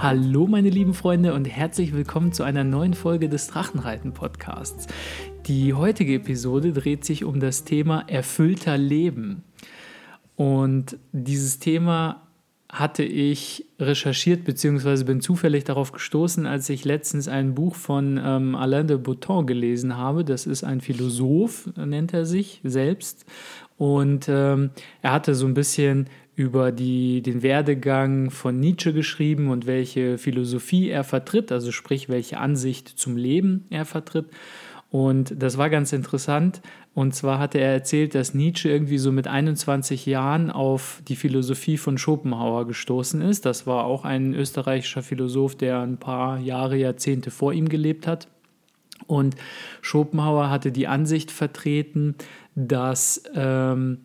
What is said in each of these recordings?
Hallo meine lieben Freunde und herzlich willkommen zu einer neuen Folge des Drachenreiten Podcasts. Die heutige Episode dreht sich um das Thema erfüllter Leben. Und dieses Thema hatte ich recherchiert bzw. bin zufällig darauf gestoßen, als ich letztens ein Buch von ähm, Alain de Botton gelesen habe. Das ist ein Philosoph, nennt er sich selbst. Und ähm, er hatte so ein bisschen über die, den Werdegang von Nietzsche geschrieben und welche Philosophie er vertritt, also sprich, welche Ansicht zum Leben er vertritt. Und das war ganz interessant. Und zwar hatte er erzählt, dass Nietzsche irgendwie so mit 21 Jahren auf die Philosophie von Schopenhauer gestoßen ist. Das war auch ein österreichischer Philosoph, der ein paar Jahre, Jahrzehnte vor ihm gelebt hat. Und Schopenhauer hatte die Ansicht vertreten, dass ähm,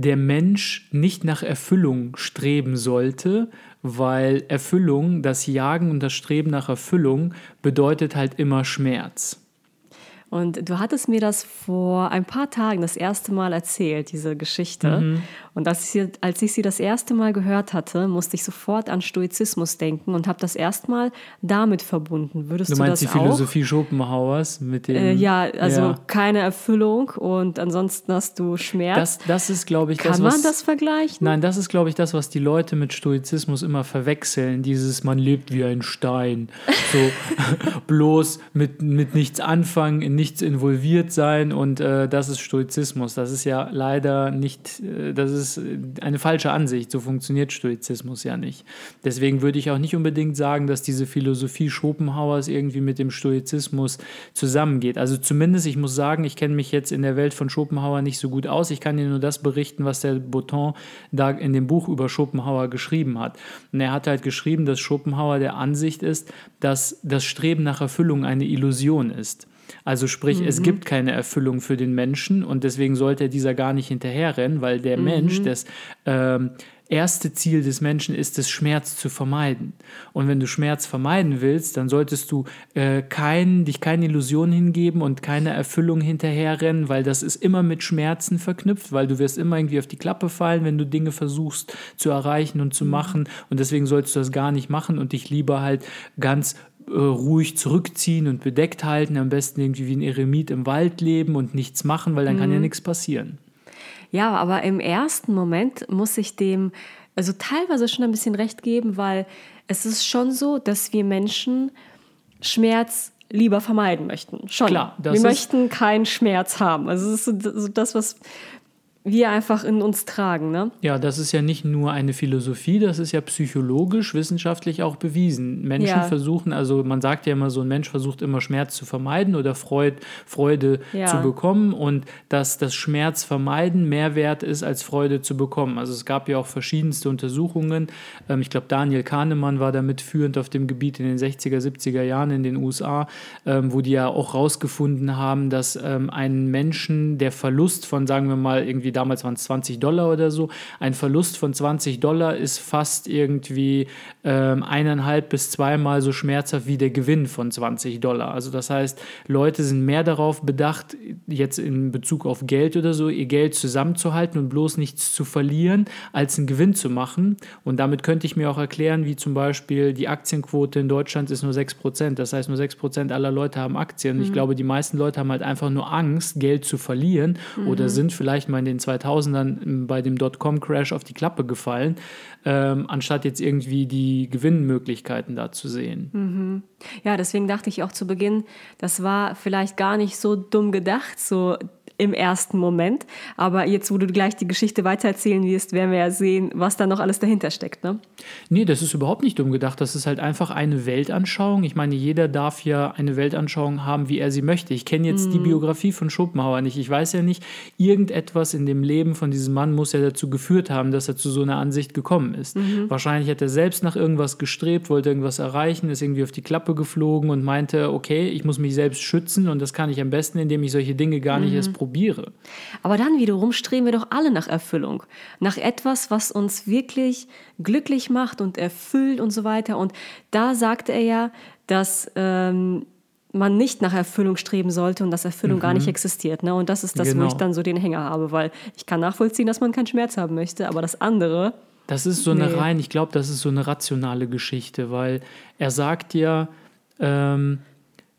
der Mensch nicht nach Erfüllung streben sollte, weil Erfüllung, das Jagen und das Streben nach Erfüllung bedeutet halt immer Schmerz. Und du hattest mir das vor ein paar Tagen das erste Mal erzählt, diese Geschichte. Mhm. Und als ich, sie, als ich sie das erste Mal gehört hatte, musste ich sofort an Stoizismus denken und habe das erstmal damit verbunden. Würdest du, du meinst das die Philosophie auch? Schopenhauers mit dem? Äh, ja, also ja. keine Erfüllung und ansonsten hast du Schmerz. Das, das ist, glaube ich, Kann das, was, man das vergleichen? Nein, das ist, glaube ich, das, was die Leute mit Stoizismus immer verwechseln. Dieses, man lebt wie ein Stein. So bloß mit, mit nichts anfangen, in nichts involviert sein und äh, das ist Stoizismus. Das ist ja leider nicht, äh, das ist eine falsche Ansicht. So funktioniert Stoizismus ja nicht. Deswegen würde ich auch nicht unbedingt sagen, dass diese Philosophie Schopenhauers irgendwie mit dem Stoizismus zusammengeht. Also zumindest, ich muss sagen, ich kenne mich jetzt in der Welt von Schopenhauer nicht so gut aus. Ich kann dir nur das berichten, was der Botton da in dem Buch über Schopenhauer geschrieben hat. Und er hat halt geschrieben, dass Schopenhauer der Ansicht ist, dass das Streben nach Erfüllung eine Illusion ist. Also sprich, mhm. es gibt keine Erfüllung für den Menschen und deswegen sollte er dieser gar nicht hinterherrennen, weil der mhm. Mensch, das ähm, erste Ziel des Menschen ist es, Schmerz zu vermeiden. Und wenn du Schmerz vermeiden willst, dann solltest du äh, kein, dich keine Illusion hingeben und keine Erfüllung hinterherrennen, weil das ist immer mit Schmerzen verknüpft, weil du wirst immer irgendwie auf die Klappe fallen, wenn du Dinge versuchst zu erreichen und zu mhm. machen. Und deswegen solltest du das gar nicht machen und dich lieber halt ganz äh, ruhig zurückziehen und bedeckt halten, am besten irgendwie wie ein Eremit im Wald leben und nichts machen, weil dann mhm. kann ja mhm. nichts passieren. Ja, aber im ersten Moment muss ich dem also teilweise schon ein bisschen recht geben, weil es ist schon so, dass wir Menschen Schmerz lieber vermeiden möchten. Schon. Klar, wir möchten keinen Schmerz haben. Also es ist so das, was wir einfach in uns tragen. Ne? Ja, das ist ja nicht nur eine Philosophie, das ist ja psychologisch, wissenschaftlich auch bewiesen. Menschen ja. versuchen, also man sagt ja immer so, ein Mensch versucht immer Schmerz zu vermeiden oder Freud, Freude ja. zu bekommen und dass das Schmerz vermeiden mehr wert ist, als Freude zu bekommen. Also es gab ja auch verschiedenste Untersuchungen. Ähm, ich glaube, Daniel Kahnemann war damit führend auf dem Gebiet in den 60er, 70er Jahren in den USA, ähm, wo die ja auch rausgefunden haben, dass ähm, einen Menschen der Verlust von, sagen wir mal, irgendwie irgendwie damals waren es 20 Dollar oder so. Ein Verlust von 20 Dollar ist fast irgendwie ähm, eineinhalb bis zweimal so schmerzhaft wie der Gewinn von 20 Dollar. Also das heißt, Leute sind mehr darauf bedacht, jetzt in Bezug auf Geld oder so, ihr Geld zusammenzuhalten und bloß nichts zu verlieren, als einen Gewinn zu machen. Und damit könnte ich mir auch erklären, wie zum Beispiel die Aktienquote in Deutschland ist nur 6%. Das heißt, nur 6% aller Leute haben Aktien. Und ich mhm. glaube, die meisten Leute haben halt einfach nur Angst, Geld zu verlieren mhm. oder sind vielleicht mal in den 2000ern bei dem Dotcom-Crash auf die Klappe gefallen, ähm, anstatt jetzt irgendwie die Gewinnmöglichkeiten da zu sehen. Mhm. Ja, deswegen dachte ich auch zu Beginn, das war vielleicht gar nicht so dumm gedacht, so im ersten Moment. Aber jetzt, wo du gleich die Geschichte weitererzählen wirst, werden wir ja sehen, was da noch alles dahinter steckt. Ne? Nee, das ist überhaupt nicht dumm gedacht. Das ist halt einfach eine Weltanschauung. Ich meine, jeder darf ja eine Weltanschauung haben, wie er sie möchte. Ich kenne jetzt mhm. die Biografie von Schopenhauer nicht. Ich weiß ja nicht, irgendetwas in dem Leben von diesem Mann muss ja dazu geführt haben, dass er zu so einer Ansicht gekommen ist. Mhm. Wahrscheinlich hat er selbst nach irgendwas gestrebt, wollte irgendwas erreichen, ist irgendwie auf die Klappe geflogen und meinte, okay, ich muss mich selbst schützen und das kann ich am besten, indem ich solche Dinge gar nicht mhm. erst probiere probiere. Aber dann wiederum streben wir doch alle nach Erfüllung, nach etwas, was uns wirklich glücklich macht und erfüllt und so weiter. Und da sagte er ja, dass ähm, man nicht nach Erfüllung streben sollte und dass Erfüllung mhm. gar nicht existiert. Ne? Und das ist das, genau. wo ich genau. dann so den Hänger habe, weil ich kann nachvollziehen, dass man keinen Schmerz haben möchte, aber das andere Das ist so eine Nee. rein, ich glaube, das ist so eine rationale Geschichte, weil er sagt ja, ähm,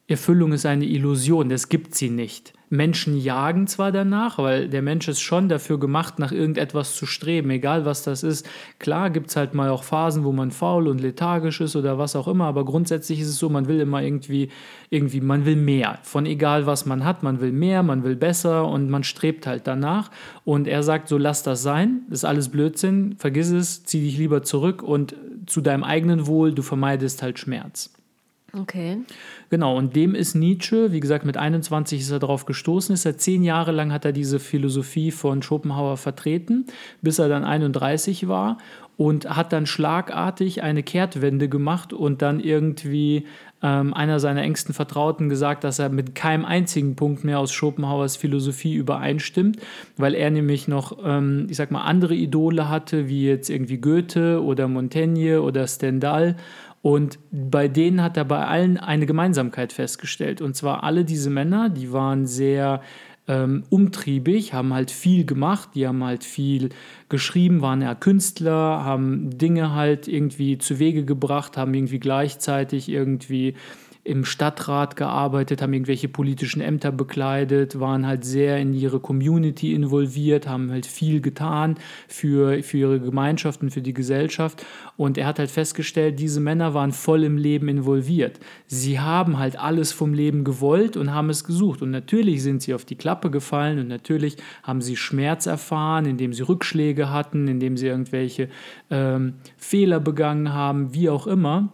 Erfüllung ist eine Illusion, das gibt sie nicht. Menschen jagen zwar danach, weil der Mensch ist schon dafür gemacht, nach irgendetwas zu streben, egal was das ist. Klar gibt es halt mal auch Phasen, wo man faul und lethargisch ist oder was auch immer, aber grundsätzlich ist es so, man will immer irgendwie, irgendwie, man will mehr. Von egal was man hat, man will mehr, man will besser und man strebt halt danach. Und er sagt so, lass das sein, ist alles Blödsinn, vergiss es, zieh dich lieber zurück und zu deinem eigenen Wohl, du vermeidest halt Schmerz. Okay. Genau, und dem ist Nietzsche, wie gesagt, mit 21 ist er darauf gestoßen, ist er zehn Jahre lang hat er diese Philosophie von Schopenhauer vertreten, bis er dann 31 war und hat dann schlagartig eine Kehrtwende gemacht und dann irgendwie ähm, einer seiner engsten Vertrauten gesagt, dass er mit keinem einzigen Punkt mehr aus Schopenhauers Philosophie übereinstimmt, weil er nämlich noch, ähm, ich sag mal, andere Idole hatte, wie jetzt irgendwie Goethe oder Montaigne oder Stendhal und bei denen hat er bei allen eine Gemeinsamkeit festgestellt. Und zwar alle diese Männer, die waren sehr ähm, umtriebig, haben halt viel gemacht, die haben halt viel geschrieben, waren ja Künstler, haben Dinge halt irgendwie zu Wege gebracht, haben irgendwie gleichzeitig irgendwie im Stadtrat gearbeitet, haben irgendwelche politischen Ämter bekleidet, waren halt sehr in ihre Community involviert, haben halt viel getan für, für ihre Gemeinschaften, für die Gesellschaft. Und er hat halt festgestellt, diese Männer waren voll im Leben involviert. Sie haben halt alles vom Leben gewollt und haben es gesucht. Und natürlich sind sie auf die Klappe gefallen und natürlich haben sie Schmerz erfahren, indem sie Rückschläge hatten, indem sie irgendwelche ähm, Fehler begangen haben, wie auch immer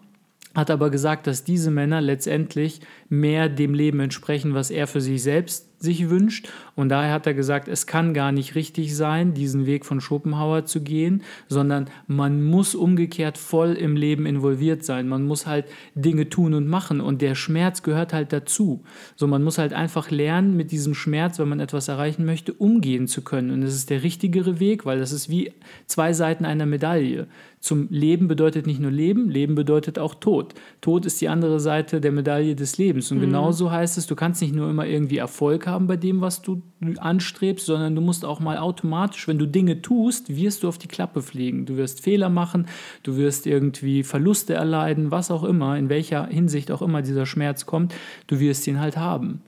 hat aber gesagt, dass diese Männer letztendlich mehr dem Leben entsprechen, was er für sich selbst sich wünscht. Und daher hat er gesagt, es kann gar nicht richtig sein, diesen Weg von Schopenhauer zu gehen, sondern man muss umgekehrt voll im Leben involviert sein. Man muss halt Dinge tun und machen. Und der Schmerz gehört halt dazu. So, man muss halt einfach lernen, mit diesem Schmerz, wenn man etwas erreichen möchte, umgehen zu können. Und das ist der richtigere Weg, weil das ist wie zwei Seiten einer Medaille. Zum Leben bedeutet nicht nur Leben, Leben bedeutet auch Tod. Tod ist die andere Seite der Medaille des Lebens. Und genauso heißt es, du kannst nicht nur immer irgendwie Erfolg haben bei dem, was du anstrebst, sondern du musst auch mal automatisch, wenn du Dinge tust, wirst du auf die Klappe fliegen. Du wirst Fehler machen, du wirst irgendwie Verluste erleiden, was auch immer, in welcher Hinsicht auch immer dieser Schmerz kommt, du wirst ihn halt haben.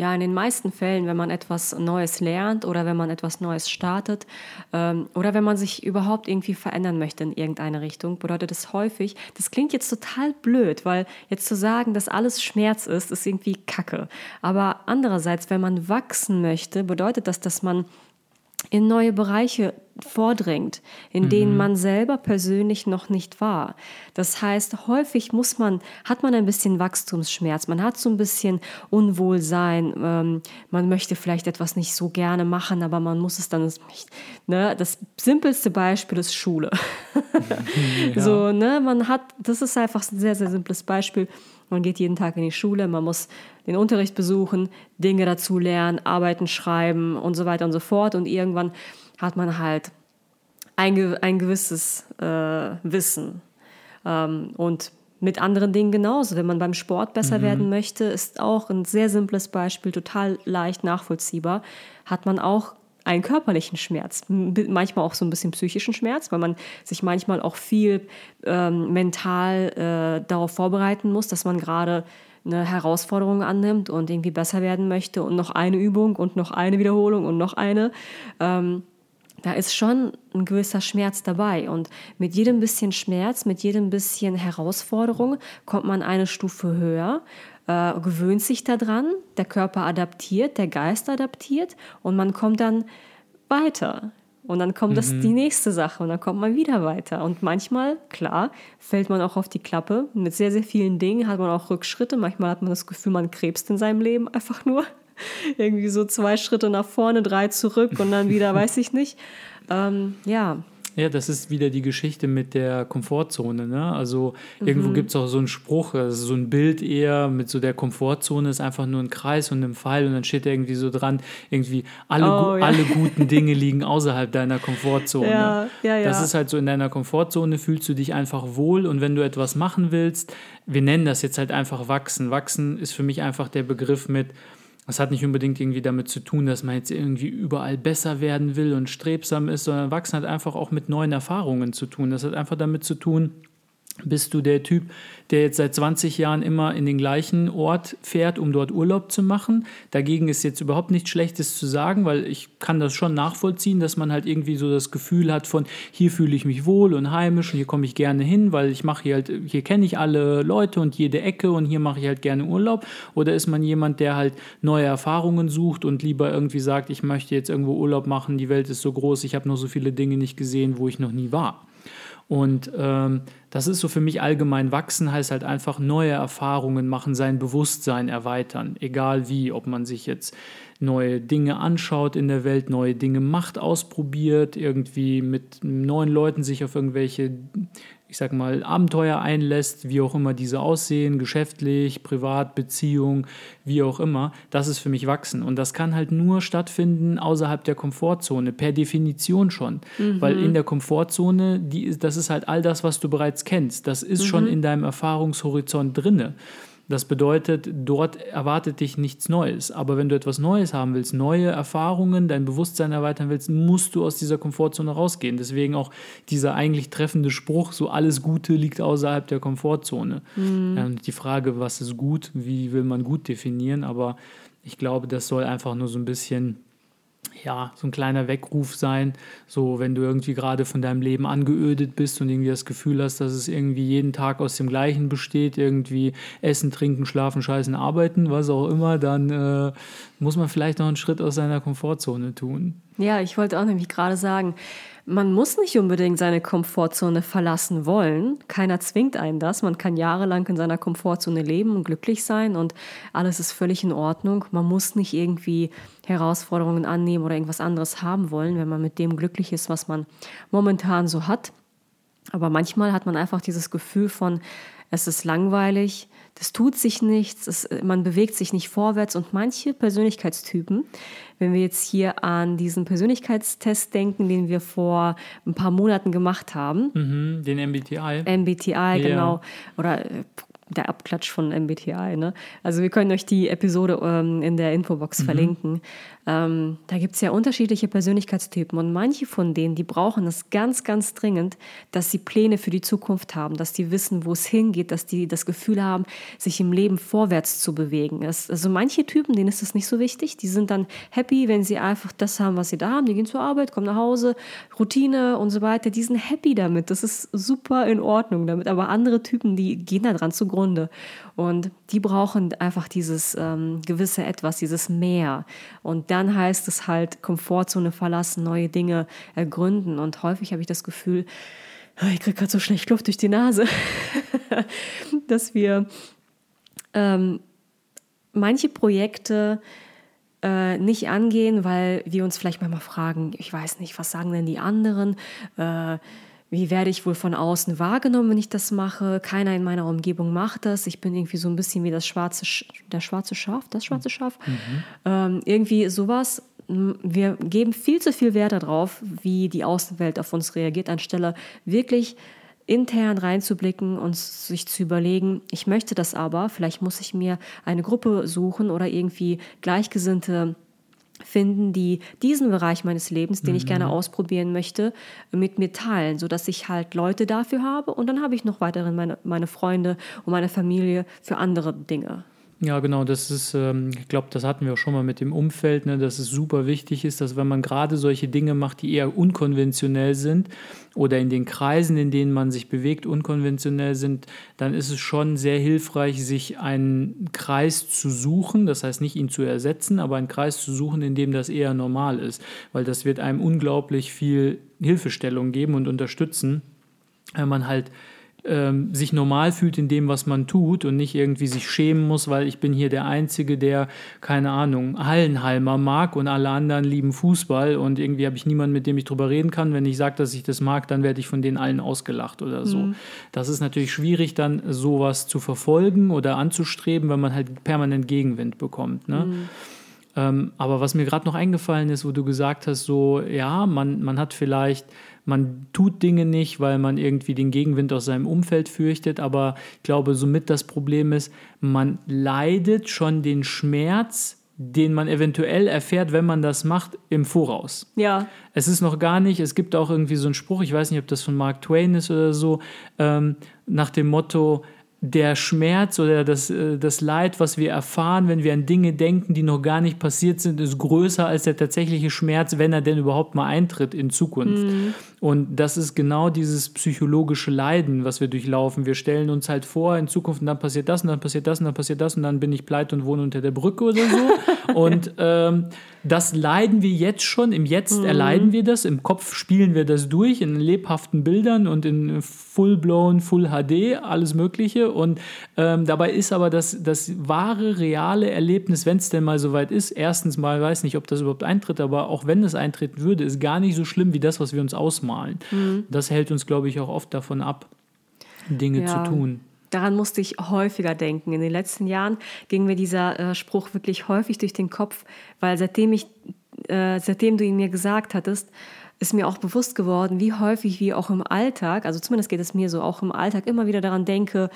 Ja, in den meisten Fällen, wenn man etwas Neues lernt oder wenn man etwas Neues startet ähm, oder wenn man sich überhaupt irgendwie verändern möchte in irgendeine Richtung, bedeutet es häufig, das klingt jetzt total blöd, weil jetzt zu sagen, dass alles Schmerz ist, ist irgendwie Kacke. Aber andererseits, wenn man wachsen möchte, bedeutet das, dass man in neue Bereiche vordringt, in denen man selber persönlich noch nicht war. Das heißt, häufig muss man, hat man ein bisschen Wachstumsschmerz, man hat so ein bisschen Unwohlsein, ähm, man möchte vielleicht etwas nicht so gerne machen, aber man muss es dann nicht. Ne? Das simpelste Beispiel ist Schule. So, ne, man hat, das ist einfach ein sehr, sehr simples Beispiel. Man geht jeden Tag in die Schule, man muss den Unterricht besuchen, Dinge dazu lernen, arbeiten, schreiben und so weiter und so fort. Und irgendwann hat man halt ein, ein gewisses äh, Wissen. Ähm, und mit anderen Dingen genauso. Wenn man beim Sport besser werden möchte, ist auch ein sehr simples Beispiel, total leicht nachvollziehbar, hat man auch einen körperlichen Schmerz, manchmal auch so ein bisschen psychischen Schmerz, weil man sich manchmal auch viel ähm, mental äh, darauf vorbereiten muss, dass man gerade eine Herausforderung annimmt und irgendwie besser werden möchte und noch eine Übung und noch eine Wiederholung und noch eine. Ähm, da ist schon ein gewisser Schmerz dabei. Und mit jedem bisschen Schmerz, mit jedem bisschen Herausforderung kommt man eine Stufe höher, äh, gewöhnt sich daran, der Körper adaptiert, der Geist adaptiert und man kommt dann weiter. Und dann kommt das die nächste Sache und dann kommt man wieder weiter. Und manchmal, klar, fällt man auch auf die Klappe. Mit sehr, sehr vielen Dingen hat man auch Rückschritte. Manchmal hat man das Gefühl, man krebst in seinem Leben einfach nur. Irgendwie so zwei Schritte nach vorne, drei zurück und dann wieder, weiß ich nicht. Ähm, ja, Ja, das ist wieder die Geschichte mit der Komfortzone. Ne? Also irgendwo gibt es auch so einen Spruch, also so ein Bild eher mit so der Komfortzone ist einfach nur ein Kreis und ein Pfeil und dann steht irgendwie so dran, irgendwie alle, Oh, ja. alle guten Dinge liegen außerhalb deiner Komfortzone. Ja, ja, ja. Das ist halt so, in deiner Komfortzone fühlst du dich einfach wohl und wenn du etwas machen willst, wir nennen das jetzt halt einfach wachsen. Wachsen ist für mich einfach der Begriff mit, Das hat nicht unbedingt irgendwie damit zu tun, dass man jetzt irgendwie überall besser werden will und strebsam ist, sondern Wachsen hat einfach auch mit neuen Erfahrungen zu tun. Das hat einfach damit zu tun, bist du der Typ, der jetzt seit 20 Jahren immer in den gleichen Ort fährt, um dort Urlaub zu machen? Dagegen ist jetzt überhaupt nichts Schlechtes zu sagen, weil ich kann das schon nachvollziehen, dass man halt irgendwie so das Gefühl hat von hier fühle ich mich wohl und heimisch und hier komme ich gerne hin, weil ich mache hier halt, hier kenne ich alle Leute und jede Ecke und hier mache ich halt gerne Urlaub. Oder ist man jemand, der halt neue Erfahrungen sucht und lieber irgendwie sagt, ich möchte jetzt irgendwo Urlaub machen, die Welt ist so groß, ich habe noch so viele Dinge nicht gesehen, wo ich noch nie war. Und ähm, das ist so für mich allgemein wachsen, heißt halt einfach neue Erfahrungen machen, sein Bewusstsein erweitern, egal wie, ob man sich jetzt neue Dinge anschaut in der Welt, neue Dinge macht, ausprobiert, irgendwie mit neuen Leuten sich auf irgendwelche ich sag mal, Abenteuer einlässt, wie auch immer diese aussehen, geschäftlich, privat, Beziehung, wie auch immer, das ist für mich wachsen. Und das kann halt nur stattfinden außerhalb der Komfortzone, per Definition schon. Mhm. Weil in der Komfortzone, die, das ist halt all das, was du bereits kennst. Das ist mhm. schon in deinem Erfahrungshorizont drinne. Das bedeutet, dort erwartet dich nichts Neues. Aber wenn du etwas Neues haben willst, neue Erfahrungen, dein Bewusstsein erweitern willst, musst du aus dieser Komfortzone rausgehen. Deswegen auch dieser eigentlich treffende Spruch, so alles Gute liegt außerhalb der Komfortzone. Mhm. Ähm, die Frage, was ist gut, wie will man gut definieren, aber ich glaube, das soll einfach nur so ein bisschen ja, so ein kleiner Weckruf sein, so wenn du irgendwie gerade von deinem Leben angeödet bist und irgendwie das Gefühl hast, dass es irgendwie jeden Tag aus dem Gleichen besteht, irgendwie essen, trinken, schlafen, scheißen, arbeiten, was auch immer, dann äh, muss man vielleicht noch einen Schritt aus seiner Komfortzone tun. Ja, ich wollte auch nämlich gerade sagen, man muss nicht unbedingt seine Komfortzone verlassen wollen. Keiner zwingt einen das. Man kann jahrelang in seiner Komfortzone leben und glücklich sein und alles ist völlig in Ordnung. Man muss nicht irgendwie Herausforderungen annehmen oder irgendwas anderes haben wollen, wenn man mit dem glücklich ist, was man momentan so hat. Aber manchmal hat man einfach dieses Gefühl von, es ist langweilig, es tut sich nichts, es, man bewegt sich nicht vorwärts und manche Persönlichkeitstypen, wenn wir jetzt hier an diesen Persönlichkeitstest denken, den wir vor ein paar Monaten gemacht haben. Mhm, den MBTI. MBTI, ja. genau. Oder äh, der Abklatsch von MBTI. Ne? Also wir können euch die Episode ähm, in der Infobox mhm. verlinken. Ähm, da gibt es ja unterschiedliche Persönlichkeitstypen und manche von denen, die brauchen es ganz, ganz dringend, dass sie Pläne für die Zukunft haben, dass die wissen, wo es hingeht, dass die das Gefühl haben, sich im Leben vorwärts zu bewegen. Das, also manche Typen, denen ist das nicht so wichtig, die sind dann happy, wenn sie einfach das haben, was sie da haben. Die gehen zur Arbeit, kommen nach Hause, Routine und so weiter. Die sind happy damit. Das ist super in Ordnung damit. Aber andere Typen, die gehen da dran zugrunde. Und die brauchen einfach dieses ähm, gewisse Etwas, dieses Mehr. Und dann heißt es halt Komfortzone verlassen, neue Dinge ergründen. Und häufig habe ich das Gefühl, ich kriege gerade so schlecht Luft durch die Nase, dass wir ähm, manche Projekte äh, nicht angehen, weil wir uns vielleicht manchmal fragen, ich weiß nicht, was sagen denn die anderen? Äh, wie werde ich wohl von außen wahrgenommen, wenn ich das mache? Keiner in meiner Umgebung macht das. Ich bin irgendwie so ein bisschen wie das schwarze, Sch der schwarze Schaf, das schwarze mhm. Schaf. Mhm. Ähm, irgendwie sowas. Wir geben viel zu viel Wert darauf, wie die Außenwelt auf uns reagiert, anstelle wirklich intern reinzublicken und sich zu überlegen, ich möchte das aber, vielleicht muss ich mir eine Gruppe suchen oder irgendwie Gleichgesinnte finden, die diesen Bereich meines Lebens, den mhm. ich gerne mhm. ausprobieren möchte, mit mir teilen, sodass ich halt Leute dafür habe und dann habe ich noch weiterhin meine, meine Freunde und meine Familie für andere Dinge. Ja, genau, das ist, ähm, ich glaube, das hatten wir auch schon mal mit dem Umfeld, ne, dass es super wichtig ist, dass wenn man gerade solche Dinge macht, die eher unkonventionell sind oder in den Kreisen, in denen man sich bewegt, unkonventionell sind, dann ist es schon sehr hilfreich, sich einen Kreis zu suchen, das heißt nicht ihn zu ersetzen, aber einen Kreis zu suchen, in dem das eher normal ist, weil das wird einem unglaublich viel Hilfestellung geben und unterstützen, wenn man halt ähm, sich normal fühlt in dem, was man tut und nicht irgendwie sich schämen muss, weil ich bin hier der Einzige, der, keine Ahnung, Hallenhalmer mag und alle anderen lieben Fußball und irgendwie habe ich niemanden, mit dem ich drüber reden kann. Wenn ich sage, dass ich das mag, dann werde ich von denen allen ausgelacht oder so. Mhm. Das ist natürlich schwierig, dann sowas zu verfolgen oder anzustreben, wenn man halt permanent Gegenwind bekommt. Ne? Mhm. Ähm, aber was mir gerade noch eingefallen ist, wo du gesagt hast, so, ja, man, man hat vielleicht man tut Dinge nicht, weil man irgendwie den Gegenwind aus seinem Umfeld fürchtet, aber ich glaube, somit das Problem ist, man leidet schon den Schmerz den man eventuell erfährt, wenn man das macht, im Voraus. Ja. Es ist noch gar nicht, es gibt auch irgendwie so einen Spruch, ich weiß nicht, ob das von Mark Twain ist oder so, ähm, nach dem Motto, der Schmerz oder das, äh, das Leid, was wir erfahren, wenn wir an Dinge denken, die noch gar nicht passiert sind, ist größer als der tatsächliche Schmerz, wenn er denn überhaupt mal eintritt in Zukunft. Mhm. Und das ist genau dieses psychologische Leiden, was wir durchlaufen. Wir stellen uns halt vor, in Zukunft, und dann passiert das, und dann passiert das, und dann passiert das, und dann bin ich pleite und wohne unter der Brücke oder so. und ähm, das leiden wir jetzt schon, im Jetzt mhm. erleiden wir das, im Kopf spielen wir das durch, in lebhaften Bildern und in full-blown, Full HD, alles Mögliche. Und ähm, dabei ist aber das, das wahre, reale Erlebnis, wenn es denn mal soweit ist, erstens mal, weiß nicht, ob das überhaupt eintritt, aber auch wenn es eintreten würde, ist gar nicht so schlimm wie das, was wir uns ausmalen ausmalen. Mhm. Das hält uns, glaube ich, auch oft davon ab, Dinge ja. zu tun. Daran musste ich häufiger denken. In den letzten Jahren ging mir dieser äh, Spruch wirklich häufig durch den Kopf, weil seitdem, ich, äh, seitdem du ihn mir gesagt hattest, ist mir auch bewusst geworden, wie häufig wir auch im Alltag, also zumindest geht es mir so, auch im Alltag immer wieder daran denke,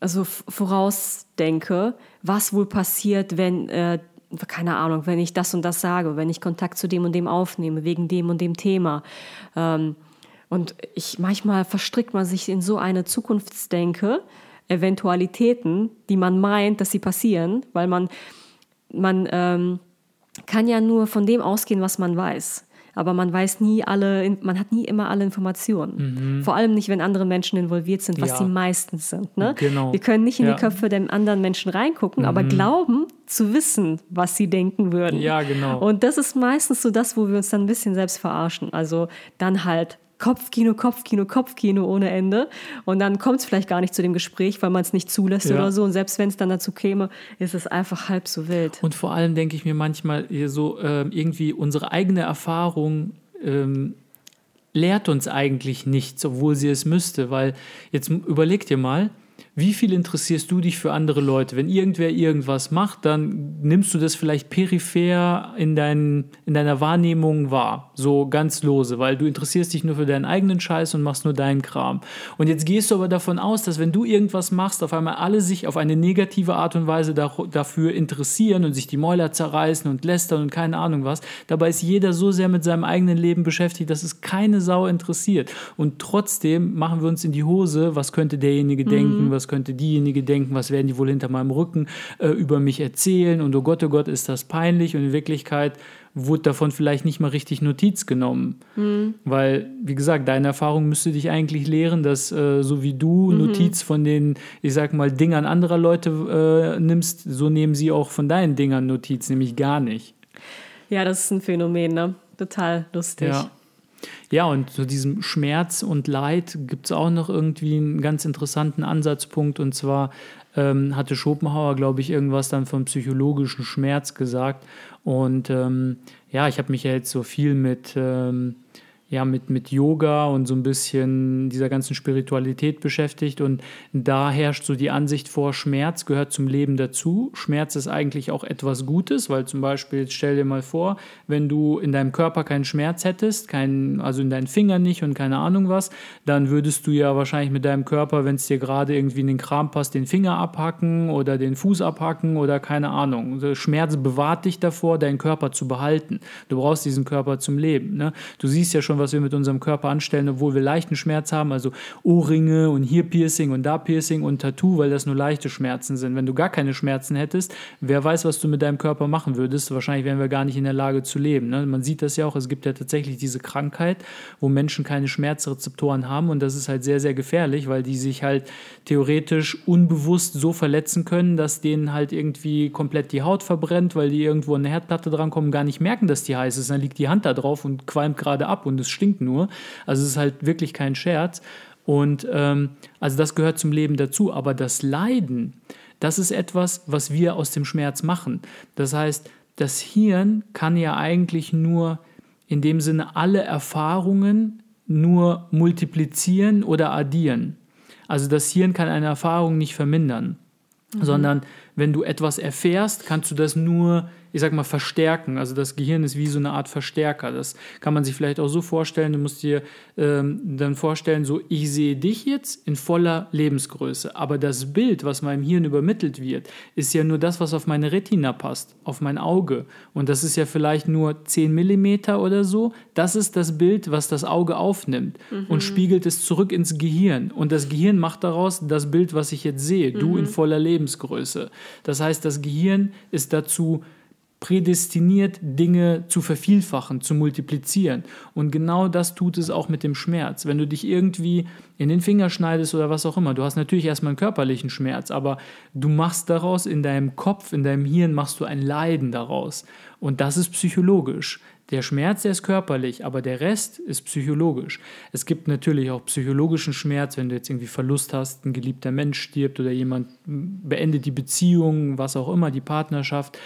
also vorausdenke, was wohl passiert, wenn äh, keine Ahnung, wenn ich das und das sage, wenn ich Kontakt zu dem und dem aufnehme, wegen dem und dem Thema. Ähm, und ich manchmal verstrickt man sich in so eine Zukunftsdenke, Eventualitäten, die man meint, dass sie passieren, weil man, man ähm, kann ja nur von dem ausgehen, was man weiß aber man weiß nie alle, man hat nie immer alle Informationen. Mhm. Vor allem nicht, wenn andere Menschen involviert sind, was ja. die meistens sind. Ne? Genau. Wir können nicht in ja. die Köpfe der anderen Menschen reingucken, mhm. aber glauben zu wissen, was sie denken würden. Ja, genau. Und das ist meistens so das, wo wir uns dann ein bisschen selbst verarschen. Also dann halt Kopfkino, Kopfkino, Kopfkino ohne Ende. Und dann kommt es vielleicht gar nicht zu dem Gespräch, weil man es nicht zulässt ja. oder so. Und selbst wenn es dann dazu käme, ist es einfach halb so wild. Und vor allem denke ich mir manchmal so äh, irgendwie unsere eigene Erfahrung. Ähm, lehrt uns eigentlich nichts, obwohl sie es müsste, weil jetzt überleg dir mal, wie viel interessierst du dich für andere Leute? Wenn irgendwer irgendwas macht, dann nimmst du das vielleicht peripher in, dein, in deiner Wahrnehmung wahr, so ganz lose, weil du interessierst dich nur für deinen eigenen Scheiß und machst nur deinen Kram. Und jetzt gehst du aber davon aus, dass wenn du irgendwas machst, auf einmal alle sich auf eine negative Art und Weise dafür interessieren und sich die Mäuler zerreißen und lästern und keine Ahnung was. Dabei ist jeder so sehr mit seinem eigenen Leben beschäftigt, dass es keine Sau interessiert. Und trotzdem machen wir uns in die Hose, was könnte derjenige mhm. denken, was könnte diejenige denken, was werden die wohl hinter meinem Rücken äh, über mich erzählen und oh Gott, oh Gott, ist das peinlich und in Wirklichkeit wurde davon vielleicht nicht mal richtig Notiz genommen. Mhm. Weil, wie gesagt, deine Erfahrung müsste dich eigentlich lehren, dass äh, so wie du mhm. Notiz von den, ich sag mal, Dingern anderer Leute äh, nimmst, so nehmen sie auch von deinen Dingern Notiz, nämlich gar nicht. Ja, das ist ein Phänomen, ne? Total lustig. Ja. Ja, und zu diesem Schmerz und Leid gibt es auch noch irgendwie einen ganz interessanten Ansatzpunkt. Und zwar ähm, hatte Schopenhauer, glaube ich, irgendwas dann vom psychologischen Schmerz gesagt. Und ähm, ja, ich habe mich ja jetzt so viel mit ähm, ja, mit, mit Yoga und so ein bisschen dieser ganzen Spiritualität beschäftigt. Und da herrscht so die Ansicht vor, Schmerz gehört zum Leben dazu. Schmerz ist eigentlich auch etwas Gutes, weil zum Beispiel, stell dir mal vor, wenn du in deinem Körper keinen Schmerz hättest, kein, also in deinen Fingern nicht und keine Ahnung was, dann würdest du ja wahrscheinlich mit deinem Körper, wenn es dir gerade irgendwie in den Kram passt, den Finger abhacken oder den Fuß abhacken oder keine Ahnung. Also Schmerz bewahrt dich davor, deinen Körper zu behalten. Du brauchst diesen Körper zum Leben. Ne? Du siehst ja schon, schon, was wir mit unserem Körper anstellen, obwohl wir leichten Schmerz haben, also Ohrringe und hier Piercing und da Piercing und Tattoo, weil das nur leichte Schmerzen sind. Wenn du gar keine Schmerzen hättest, wer weiß, was du mit deinem Körper machen würdest. Wahrscheinlich wären wir gar nicht in der Lage zu leben. Ne? Man sieht das ja auch, es gibt ja tatsächlich diese Krankheit, wo Menschen keine Schmerzrezeptoren haben und das ist halt sehr, sehr gefährlich, weil die sich halt theoretisch unbewusst so verletzen können, dass denen halt irgendwie komplett die Haut verbrennt, weil die irgendwo an eine Herdplatte drankommen, gar nicht merken, dass die heiß ist. Dann liegt die Hand da drauf und qualmt gerade ab und es stinkt nur. Also es ist halt wirklich kein Scherz. Und ähm, also das gehört zum Leben dazu. Aber das Leiden, das ist etwas, was wir aus dem Schmerz machen. Das heißt, das Hirn kann ja eigentlich nur in dem Sinne alle Erfahrungen nur multiplizieren oder addieren. Also das Hirn kann eine Erfahrung nicht vermindern, mhm. sondern wenn du etwas erfährst, kannst du das nur ich sag mal, verstärken. Also das Gehirn ist wie so eine Art Verstärker. Das kann man sich vielleicht auch so vorstellen. Du musst dir ähm, dann vorstellen, so, ich sehe dich jetzt in voller Lebensgröße. Aber das Bild, was meinem Hirn übermittelt wird, ist ja nur das, was auf meine Retina passt, auf mein Auge. Und das ist ja vielleicht nur 10 Millimeter oder so. Das ist das Bild, was das Auge aufnimmt mhm. und spiegelt es zurück ins Gehirn. Und das Gehirn macht daraus das Bild, was ich jetzt sehe, du mhm. in voller Lebensgröße. Das heißt, das Gehirn ist dazu prädestiniert, Dinge zu vervielfachen, zu multiplizieren. Und genau das tut es auch mit dem Schmerz. Wenn du dich irgendwie in den Finger schneidest oder was auch immer, du hast natürlich erstmal einen körperlichen Schmerz, aber du machst daraus in deinem Kopf, in deinem Hirn, machst du ein Leiden daraus. Und das ist psychologisch. Der Schmerz, der ist körperlich, aber der Rest ist psychologisch. Es gibt natürlich auch psychologischen Schmerz, wenn du jetzt irgendwie Verlust hast, ein geliebter Mensch stirbt oder jemand beendet die Beziehung, was auch immer, die Partnerschaft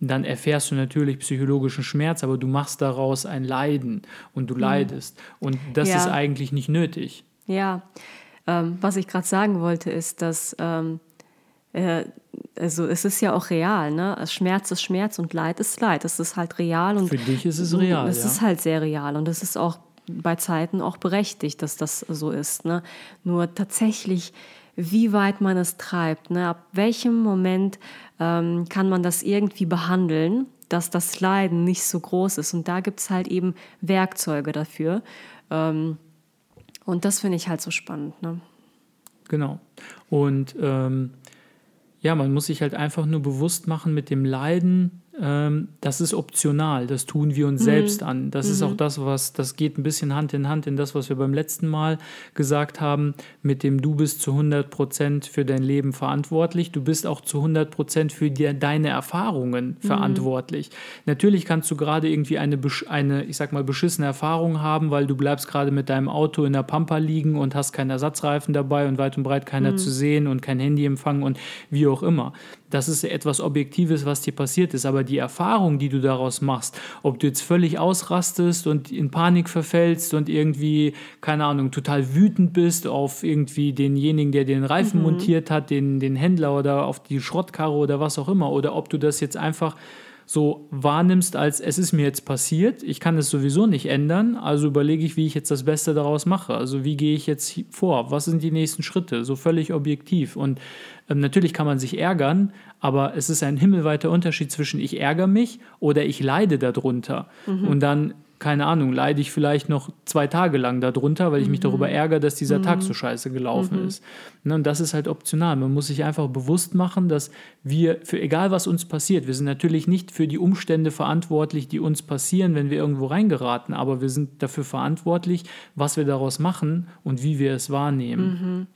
dann erfährst du natürlich psychologischen Schmerz, aber du machst daraus ein Leiden und du mhm. leidest. Und das ja. ist eigentlich nicht nötig. Ja, ähm, was ich gerade sagen wollte, ist, dass ähm, äh, also es ist ja auch real, ne? Schmerz ist Schmerz und Leid ist Leid. Es ist halt real und für dich ist es real. Es ja. ist halt sehr real und es ist auch bei Zeiten auch berechtigt, dass das so ist. Ne? Nur tatsächlich, wie weit man es treibt, ne? ab welchem Moment ähm, kann man das irgendwie behandeln, dass das Leiden nicht so groß ist. Und da gibt es halt eben Werkzeuge dafür. Ähm, und das finde ich halt so spannend. Ne? Genau. Und ähm, ja, man muss sich halt einfach nur bewusst machen mit dem Leiden, das ist optional, das tun wir uns mhm. selbst an. Das mhm. ist auch das, was, das geht ein bisschen Hand in Hand in das, was wir beim letzten Mal gesagt haben, mit dem du bist zu 100 Prozent für dein Leben verantwortlich, du bist auch zu 100 Prozent für die, deine Erfahrungen mhm. verantwortlich. Natürlich kannst du gerade irgendwie eine, eine, ich sag mal, beschissene Erfahrung haben, weil du bleibst gerade mit deinem Auto in der Pampa liegen und hast keinen Ersatzreifen dabei und weit und breit keiner mhm. zu sehen und kein Handyempfang und wie auch immer das ist etwas Objektives, was dir passiert ist. Aber die Erfahrung, die du daraus machst, ob du jetzt völlig ausrastest und in Panik verfällst und irgendwie, keine Ahnung, total wütend bist auf irgendwie denjenigen, der den Reifen mhm. montiert hat, den, den Händler oder auf die Schrottkarre oder was auch immer, oder ob du das jetzt einfach so wahrnimmst, als es ist mir jetzt passiert, ich kann es sowieso nicht ändern, also überlege ich, wie ich jetzt das Beste daraus mache. Also wie gehe ich jetzt vor? Was sind die nächsten Schritte? So völlig objektiv. Und ähm, natürlich kann man sich ärgern, aber es ist ein himmelweiter Unterschied zwischen ich ärgere mich oder ich leide darunter. Mhm. Und dann keine Ahnung, leide ich vielleicht noch zwei Tage lang darunter, weil ich mich mhm. darüber ärgere, dass dieser mhm. Tag so scheiße gelaufen mhm. ist. Ne, und das ist halt optional. Man muss sich einfach bewusst machen, dass wir, für egal was uns passiert, wir sind natürlich nicht für die Umstände verantwortlich, die uns passieren, wenn wir irgendwo reingeraten, aber wir sind dafür verantwortlich, was wir daraus machen und wie wir es wahrnehmen.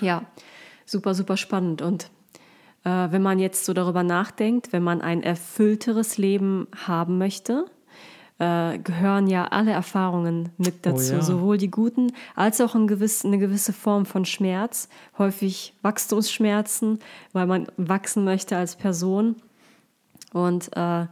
Mhm. Ja, super, super spannend. Und äh, wenn man jetzt so darüber nachdenkt, wenn man ein erfüllteres Leben haben möchte, äh, gehören ja alle Erfahrungen mit oh dazu, oh ja. sowohl die guten als auch ein gewiss, eine gewisse Form von Schmerz, häufig Wachstumsschmerzen, weil man wachsen möchte als Person. Und äh,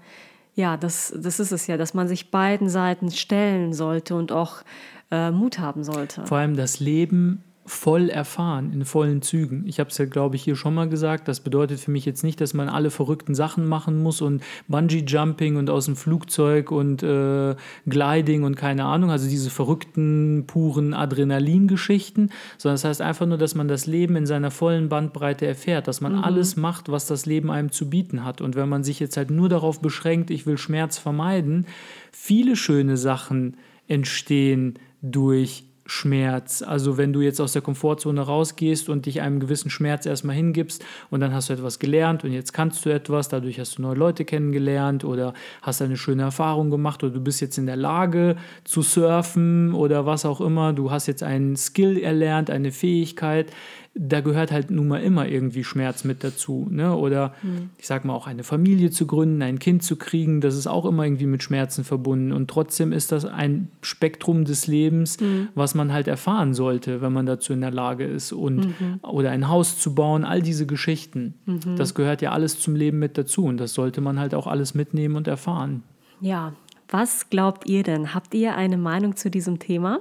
ja, das, das ist es ja, dass man sich beiden Seiten stellen sollte und auch äh, Mut haben sollte. Vor allem das Leben voll erfahren, in vollen Zügen. Ich habe es ja, glaube ich, hier schon mal gesagt. Das bedeutet für mich jetzt nicht, dass man alle verrückten Sachen machen muss und Bungee-Jumping und aus dem Flugzeug und äh, Gliding und keine Ahnung, also diese verrückten, puren Adrenalin-Geschichten, sondern das heißt einfach nur, dass man das Leben in seiner vollen Bandbreite erfährt, dass man mhm. alles macht, was das Leben einem zu bieten hat. Und wenn man sich jetzt halt nur darauf beschränkt, ich will Schmerz vermeiden, viele schöne Sachen entstehen durch Schmerz. Also wenn du jetzt aus der Komfortzone rausgehst und dich einem gewissen Schmerz erstmal hingibst und dann hast du etwas gelernt und jetzt kannst du etwas, dadurch hast du neue Leute kennengelernt oder hast eine schöne Erfahrung gemacht oder du bist jetzt in der Lage zu surfen oder was auch immer, du hast jetzt einen Skill erlernt, eine Fähigkeit, da gehört halt nun mal immer irgendwie Schmerz mit dazu. Ne? Oder mhm. ich sag mal auch eine Familie zu gründen, ein Kind zu kriegen, das ist auch immer irgendwie mit Schmerzen verbunden. Und trotzdem ist das ein Spektrum des Lebens, mhm. was man halt erfahren sollte, wenn man dazu in der Lage ist. Und mhm. oder ein Haus zu bauen, all diese Geschichten. Mhm. Das gehört ja alles zum Leben mit dazu. Und das sollte man halt auch alles mitnehmen und erfahren. Ja, was glaubt ihr denn? Habt ihr eine Meinung zu diesem Thema?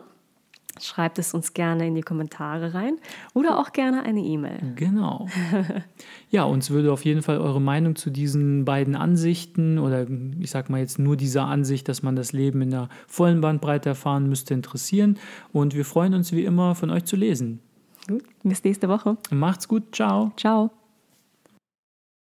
Schreibt es uns gerne in die Kommentare rein oder auch gerne eine E-Mail. Genau. Ja, uns würde auf jeden Fall eure Meinung zu diesen beiden Ansichten oder ich sag mal jetzt nur dieser Ansicht, dass man das Leben in der vollen Bandbreite erfahren müsste, interessieren. Und wir freuen uns wie immer, von euch zu lesen. Gut, bis nächste Woche. Macht's gut, ciao. Ciao.